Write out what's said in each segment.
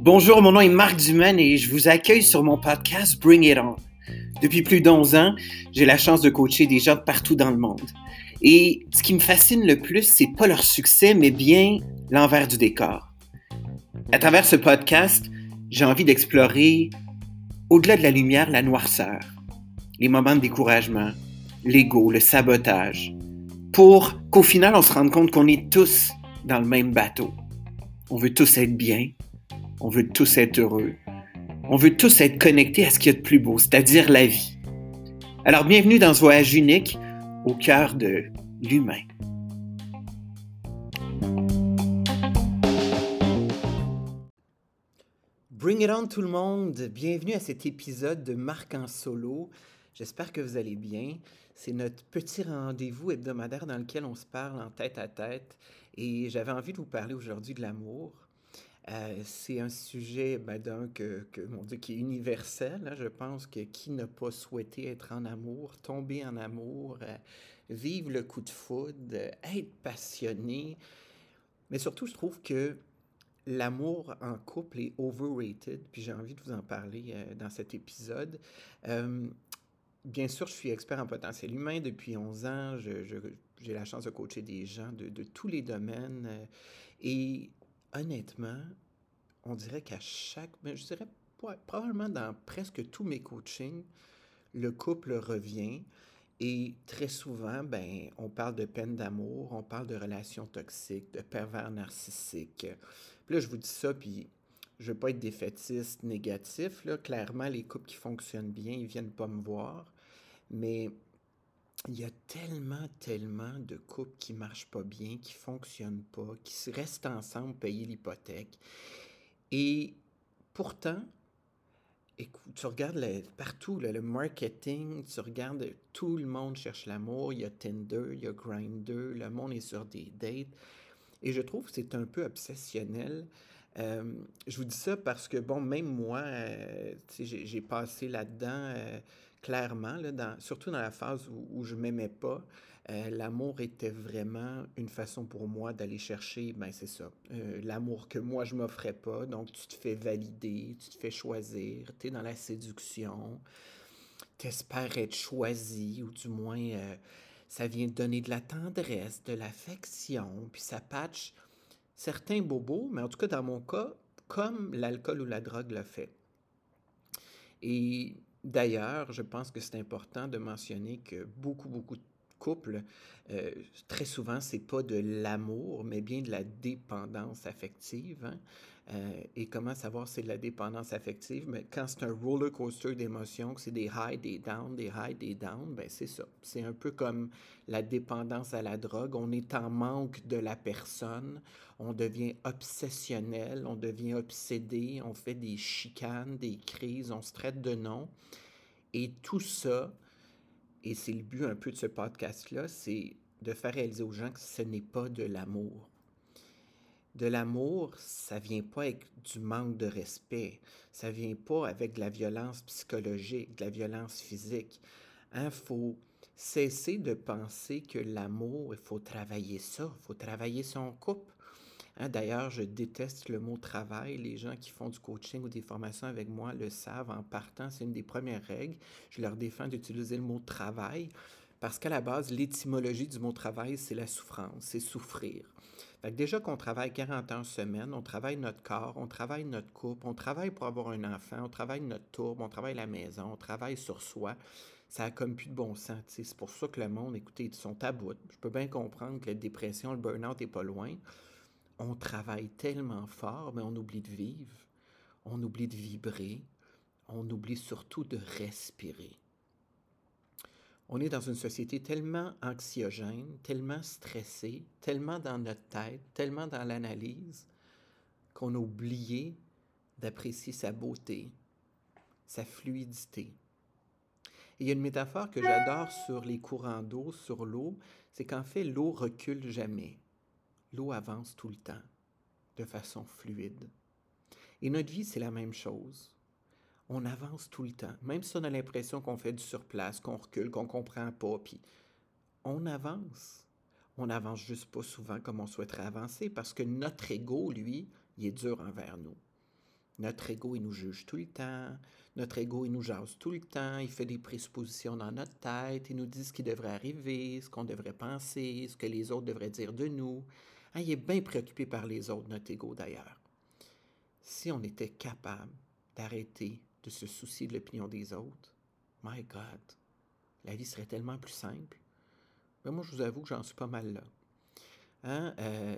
Bonjour, mon nom est Marc Dumaine et je vous accueille sur mon podcast Bring It On. Depuis plus d'11 ans, j'ai la chance de coacher des gens de partout dans le monde. Et ce qui me fascine le plus, c'est pas leur succès, mais bien l'envers du décor. À travers ce podcast, j'ai envie d'explorer, au-delà de la lumière, la noirceur, les moments de découragement, l'ego, le sabotage, pour qu'au final, on se rende compte qu'on est tous dans le même bateau. On veut tous être bien, on veut tous être heureux. On veut tous être connectés à ce qu'il y a de plus beau, c'est-à-dire la vie. Alors bienvenue dans ce voyage unique au cœur de l'humain. Bring it on tout le monde. Bienvenue à cet épisode de Marc en solo. J'espère que vous allez bien. C'est notre petit rendez-vous hebdomadaire dans lequel on se parle en tête à tête et j'avais envie de vous parler aujourd'hui de l'amour. Euh, c'est un sujet ben, que, mon Dieu, qui est universel. Hein. Je pense que qui n'a pas souhaité être en amour, tomber en amour, euh, vivre le coup de foudre, être passionné. Mais surtout, je trouve que l'amour en couple est overrated, puis j'ai envie de vous en parler euh, dans cet épisode. Bien sûr, je suis expert en potentiel humain depuis 11 ans. j'ai la chance de coacher des gens de, tous les domaines. et honnêtement, on dirait qu'à chaque, ben, je dirais probablement dans presque tous mes coachings, le couple revient et très souvent, ben, on parle de peine d'amour, on parle de relations toxiques, de pervers narcissiques. Puis là, je vous dis ça, puis je ne veux pas être défaitiste, négatif. Là. Clairement, les couples qui fonctionnent bien, ils viennent pas me voir. Mais il y a tellement, tellement de couples qui ne marchent pas bien, qui ne fonctionnent pas, qui restent ensemble, payer l'hypothèque. Et pourtant, écoute, tu regardes partout, le marketing, tu regardes, tout le monde cherche l'amour, il y a Tinder, il y a Grindr, le monde est sur des dates. Et je trouve que c'est un peu obsessionnel. Euh, je vous dis ça parce que, bon, même moi, euh, j'ai passé là-dedans. Euh, clairement, là, surtout dans la phase où, je ne m'aimais pas, euh, l'amour était vraiment une façon pour moi d'aller chercher, ben c'est ça, euh, l'amour que moi je m'offrais pas. Donc tu te fais valider, tu te fais choisir, tu es dans la séduction, tu espères être choisi, ou du moins euh, ça vient donner de la tendresse, de l'affection, puis ça patche certains bobos, mais en tout cas dans mon cas, comme l'alcool ou la drogue l'a fait. Et D'ailleurs, je pense que c'est important de mentionner que beaucoup, beaucoup de couples, euh, très souvent, c'est pas de l'amour, mais bien de la dépendance affective. Hein. Euh, et comment savoir si c'est de la dépendance affective? Mais quand c'est un roller coaster d'émotions, que c'est des highs, des downs, des highs, des downs, ben c'est ça. C'est un peu comme la dépendance à la drogue. On est en manque de la personne, on devient obsessionnel, on devient obsédé, on fait des chicanes, des crises, on se traite de nom. Et tout ça, et c'est le but un peu de ce podcast-là, c'est de faire réaliser aux gens que ce n'est pas de l'amour de l'amour, ça vient pas avec du manque de respect, ça vient pas avec de la violence psychologique, de la violence physique. Il hein, faut cesser de penser que l'amour, il faut travailler ça, il faut travailler son couple. Hein, d'ailleurs, je déteste le mot travail. Les gens qui font du coaching ou des formations avec moi le savent en partant. C'est une des premières règles. Je leur défends d'utiliser le mot travail parce qu'à la base, l'étymologie du mot travail, c'est la souffrance, c'est souffrir. Déjà qu'on travaille 40 heures semaine, on travaille notre corps, on travaille notre couple, on travaille pour avoir un enfant, on travaille notre tour, on travaille la maison, on travaille sur soi. Ça a comme plus de bon sens. C'est pour ça que le monde, écoutez, ils sont à bout. Je peux bien comprendre que la dépression, le burn-out n'est pas loin. On travaille tellement fort, mais on oublie de vivre, on oublie de vibrer, on oublie surtout de respirer. On est dans une société tellement anxiogène, tellement stressée, tellement dans notre tête, tellement dans l'analyse, qu'on a oublié d'apprécier sa beauté, sa fluidité. il y a une métaphore que j'adore sur les courants d'eau, sur l'eau, c'est qu'en fait, l'eau recule jamais. L'eau avance tout le temps, de façon fluide. Et notre vie, c'est la même chose on avance tout le temps. Même si on a l'impression qu'on fait du surplace, qu'on recule, qu'on comprend pas, puis on avance. on n'avance juste pas souvent comme on souhaiterait avancer parce que notre ego, lui, il est dur envers nous. Notre ego, il nous juge tout le temps. Notre ego, il nous jase tout le temps. Il fait des présuppositions dans notre tête. Il nous dit ce qui devrait arriver, ce qu'on devrait penser, ce que les autres devraient dire de nous. Hein, il est bien préoccupé par les autres, notre ego d'ailleurs. Si on était capable d'arrêter de se soucier de l'opinion des autres, my God, la vie serait tellement plus simple. Mais moi, je vous avoue que j'en suis pas mal là. Hein? Euh,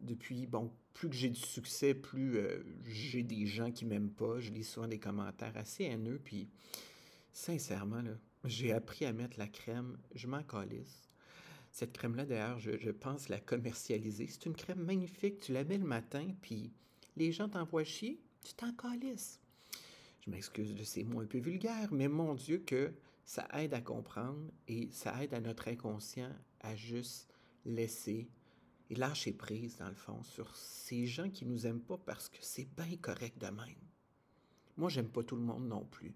depuis, bon, plus que j'ai du succès, plus euh, j'ai des gens qui m'aiment pas. Je lis souvent des commentaires assez haineux. Puis, sincèrement, j'ai appris à mettre la crème. Je m'en calisse. Cette crème-là, d'ailleurs, je, je, pense la commercialiser. C'est une crème magnifique. Tu la mets le matin, puis les gens t'envoient chier. Tu t'en calisses. Je m'excuse de ces mots un peu vulgaires, mais mon Dieu que ça aide à comprendre et ça aide à notre inconscient à juste laisser et lâcher prise, dans le fond, sur ces gens qui nous aiment pas parce que c'est bien correct de même. Moi, j'aime pas tout le monde non plus.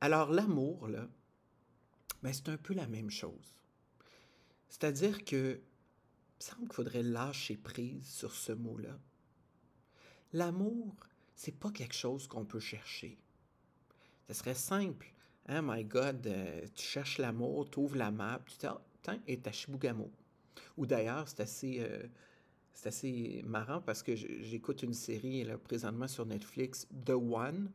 Alors, l'amour, là, ben, c'est un peu la même chose. C'est-à-dire que, il me semble qu'il faudrait lâcher prise sur ce mot-là. L'amour, c'est pas quelque chose qu'on peut chercher. Ce serait simple. Hein, my God, euh, tu cherches l'amour, tu ouvres la map, tu dis, ah, et ta Chibougamau. Ou d'ailleurs, c'est assez, euh, assez marrant parce que j'écoute une série présentement sur Netflix, The One,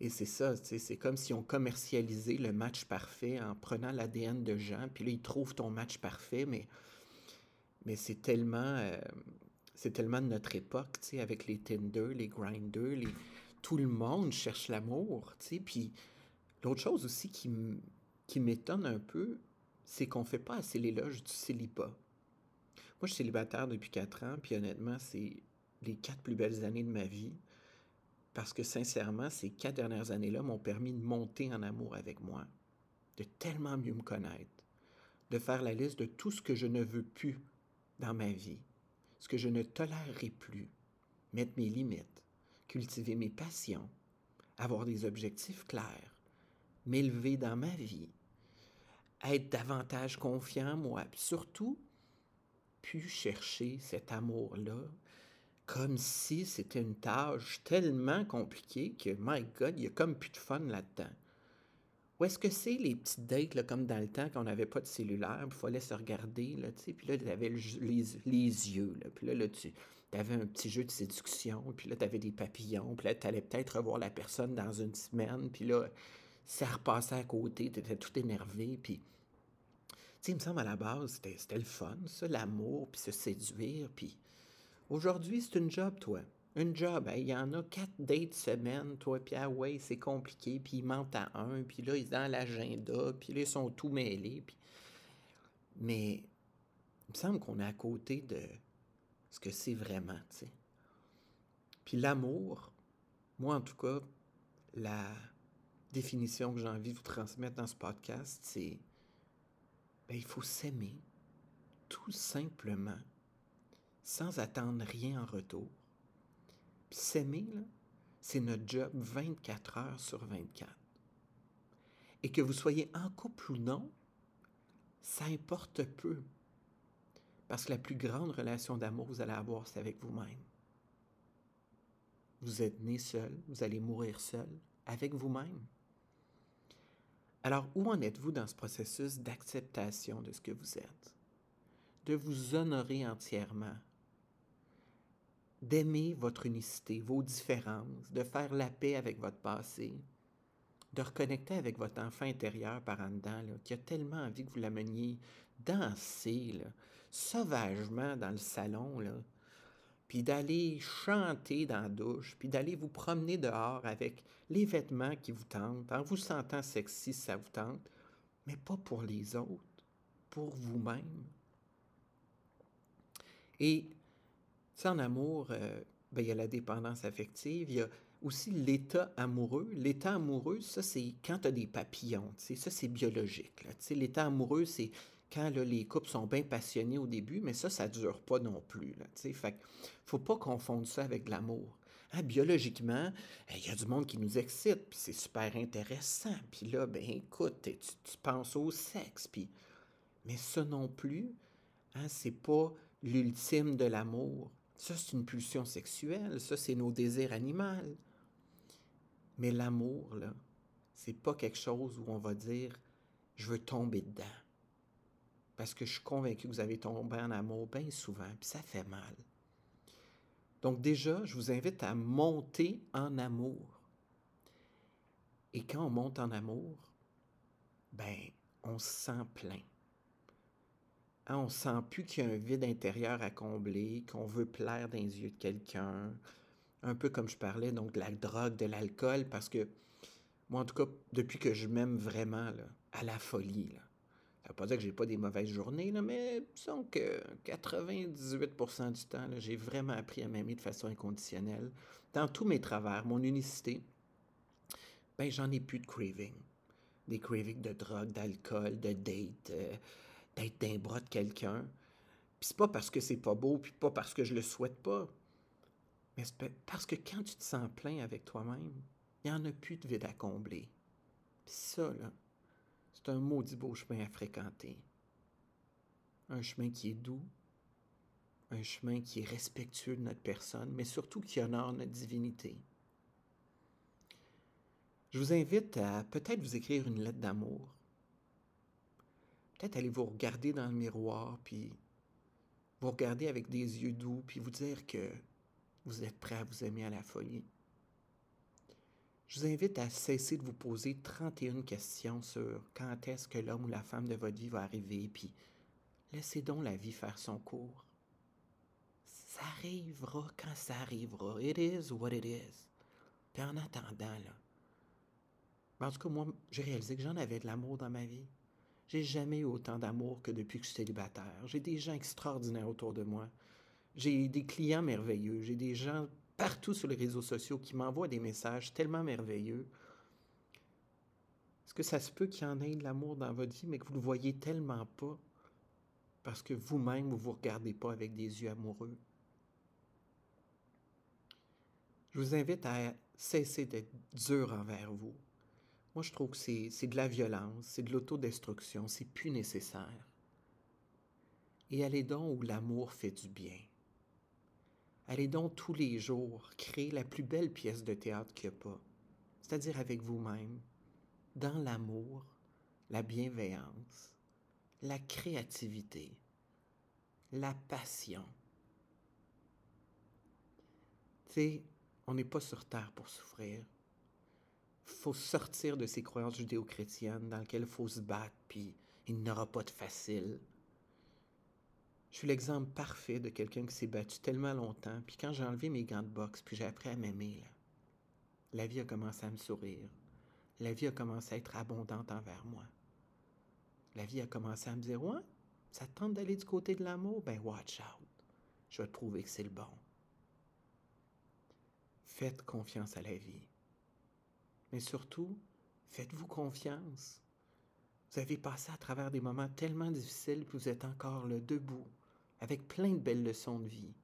et c'est ça, c'est comme si on commercialisait le match parfait en prenant l'ADN de gens, puis là, ils trouvent ton match parfait, mais, mais c'est tellement, euh, c'est tellement de notre époque, tu sais, avec les Tinder, les Grindr, les... tout le monde cherche l'amour, tu sais, puis l'autre chose aussi qui, m'étonne un peu, c'est qu'on fait pas assez l'éloge du célibat. Moi, je suis célibataire depuis quatre ans, puis honnêtement, c'est les quatre plus belles années de ma vie. Parce que sincèrement, ces quatre dernières années-là m'ont permis de monter en amour avec moi, de tellement mieux me connaître, de faire la liste de tout ce que je ne veux plus dans ma vie, ce que je ne tolérerai plus, mettre mes limites, cultiver mes passions, avoir des objectifs clairs, m'élever dans ma vie, être davantage confiant moi, puis surtout pu chercher cet amour-là comme si c'était une tâche tellement compliquée que, my God, il y a comme plus de fun là-dedans. Ou est-ce que c'est les petites dates, là, comme dans le temps, qu'on n'avait pas de cellulaire, il fallait se regarder, là, tu sais, puis là, tu avais les, les, yeux, là, puis là, là tu avais un petit jeu de séduction, puis là, tu avais des papillons, puis là, tu allais peut-être revoir la personne dans une semaine, puis là, ça repassait à côté, tu étais tout énervé, puis sais, il me semble à la base, c'était le fun, ça, l'amour, puis se séduire. Puis aujourd'hui, c'est une job, toi? Une job. Il y en a quatre dates semaine, toi, puis ah ouais, c'est compliqué, puis ils mentent à un, puis là, ils sont dans l'agenda, puis là, ils sont tout mêlés. Mais il me semble qu'on est à côté de ce que c'est vraiment, tu sais. Puis l'amour, moi en tout cas, la définition que j'ai envie de vous transmettre dans ce podcast, c'est ben, il faut s'aimer tout simplement, sans attendre rien en retour. S'aimer, c'est notre job 24 heures sur 24. Et que vous soyez en couple ou non, ça importe peu. Parce que la plus grande relation d'amour que vous allez avoir, c'est avec vous-même. Vous êtes né seul, vous allez mourir seul, avec vous-même. Alors, où en êtes-vous dans ce processus d'acceptation de ce que vous êtes? De vous honorer entièrement, d'aimer votre unicité, vos différences, de faire la paix avec votre passé, de reconnecter avec votre enfant intérieur par en dedans, qui a tellement envie que vous l'ameniez danser sauvagement dans le salon, puis d'aller chanter dans la douche, puis d'aller vous promener dehors avec les vêtements qui vous tentent, en vous sentant sexy ça vous tente, mais pas pour les autres, pour vous-même. Et, en amour, euh, ben, il y a la dépendance affective, il y a aussi l'état amoureux. L'état amoureux, ça, c'est quand tu as des papillons, ça, c'est biologique. L'état amoureux, c'est quand les couples sont bien passionnés au début, mais ça, ça ne dure pas non plus. Il fait faut pas confondre ça avec l'amour. Hein, biologiquement, il y a du monde qui nous excite, puis c'est super intéressant. Puis là, ben écoute, tu, penses au sexe, puis... Mais ça non plus, Hein, c'est pas l'ultime de l'amour. Ça, c'est une pulsion sexuelle. Ça, c'est nos désirs animaux. Mais l'amour, là, c'est pas quelque chose où on va dire je veux tomber dedans. Parce que je suis convaincu que vous avez tombé en amour bien souvent, puis ça fait mal. Donc déjà, je vous invite à monter en amour. Et quand on monte en amour, ben, on se sent plein. Hein, on sent plus qu'il y a un vide intérieur à combler, qu'on veut plaire dans les yeux de quelqu'un. Un peu comme je parlais, donc de la drogue, de l'alcool, parce que moi, en tout cas, depuis que je m'aime vraiment, à la folie, là, ça veut pas dire que j'ai pas des mauvaises journées, là, mais disons que 98% du temps, j'ai vraiment appris à m'aimer de façon inconditionnelle. Dans tous mes travers, mon unicité, ben j'en ai plus de craving. Des cravings de drogue, d'alcool, de date, euh, d'être d'un bras de quelqu'un. Puis c'est pas parce que c'est pas beau, puis pas parce que je le souhaite pas. Mais c'est parce que quand tu te sens plein avec toi-même, il n'y en a plus de vide à combler. Puis ça, là, c'est un maudit beau chemin à fréquenter. Un chemin qui est doux, un chemin qui est respectueux de notre personne, mais surtout qui honore notre divinité. Je vous invite à peut-être vous écrire une lettre d'amour. Peut-être aller vous regarder dans le miroir, puis vous regarder avec des yeux doux, puis vous dire que vous êtes prêt à vous aimer à la folie je vous invite à cesser de vous poser 31 questions sur quand est-ce que l'homme ou la femme de votre vie va arriver, puis laissez donc la vie faire son cours. Ça arrivera quand ça arrivera. It is what it is. Puis en attendant, là, en tout cas, moi, j'ai réalisé que j'en avais de l'amour dans ma vie. J'ai jamais eu autant d'amour que depuis que je suis célibataire. J'ai des gens extraordinaires autour de moi. J'ai des clients merveilleux. J'ai des gens partout sur les réseaux sociaux qui m'envoient des messages tellement merveilleux. Est-ce que ça se peut qu'il y en ait de l'amour dans votre vie, mais que vous ne le voyez tellement pas parce que vous-même, vous ne vous regardez pas avec des yeux amoureux? Je vous invite à cesser d'être dur envers vous. Moi, je trouve que c'est de la violence, c'est de l'autodestruction, c'est plus nécessaire. Et allez donc où l'amour fait du bien. Allez donc tous les jours créer la plus belle pièce de théâtre qu'il n'y a pas, c'est-à-dire avec vous-même, dans l'amour, la bienveillance, la créativité, la passion. Tu sais, on n'est pas sur Terre pour souffrir. Faut sortir de ces croyances judéo-chrétiennes dans lesquelles il faut se battre, puis il n'y aura pas de facile. Je suis l'exemple parfait de quelqu'un qui s'est battu tellement longtemps, puis quand j'ai enlevé mes gants de boxe, puis j'ai appris à m'aimer, la vie a commencé à me sourire. La vie a commencé à être abondante envers moi. La vie a commencé à me dire, ouais, ça te tente d'aller du côté de l'amour? Ben, watch out. Je vais te prouver que c'est le bon. Faites confiance à la vie. Mais surtout, faites-vous confiance. Vous avez passé à travers des moments tellement difficiles que vous êtes encore là, debout, avec plein de belles leçons de vie.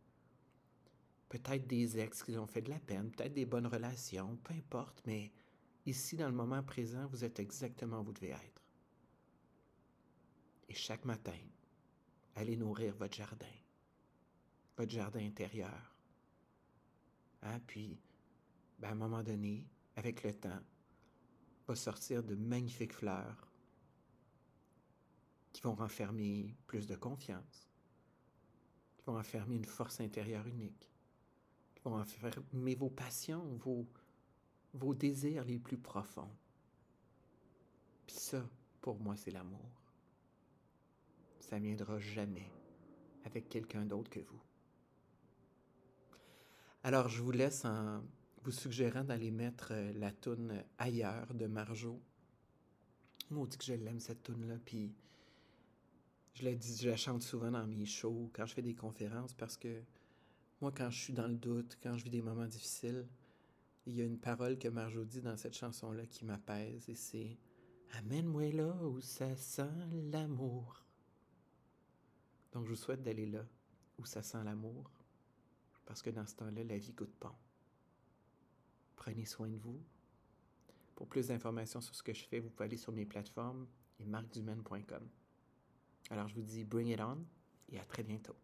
Peut-être des ex qui ont fait de la peine, peut-être des bonnes relations, peu importe, mais ici, dans le moment présent, vous êtes exactement où vous devez être. Et chaque matin, allez nourrir votre jardin, votre jardin intérieur. Hein? Puis, ben, à un moment donné, avec le temps, va sortir de magnifiques fleurs qui vont renfermer plus de confiance, qui vont renfermer une force intérieure unique, qui vont renfermer vos passions, vos, vos désirs les plus profonds. Puis ça, pour moi, c'est l'amour. Ça ne viendra jamais avec quelqu'un d'autre que vous. Alors, je vous laisse en vous suggérant d'aller mettre euh, la toune ailleurs de Marjo. dit que je l'aime cette toune là puis je la, dis, je la chante souvent dans mes shows, quand je fais des conférences, parce que moi, quand je suis dans le doute, quand je vis des moments difficiles, il y a une parole que Marjo dit dans cette chanson-là qui m'apaise, et c'est Amène-moi là où ça sent l'amour. Donc, je vous souhaite d'aller là où ça sent l'amour, parce que dans ce temps-là, la vie goûte bon. Prenez soin de vous. Pour plus d'informations sur ce que je fais, vous pouvez aller sur mes plateformes et marcdumaine.com. Alors je vous dis bring it on et à très bientôt.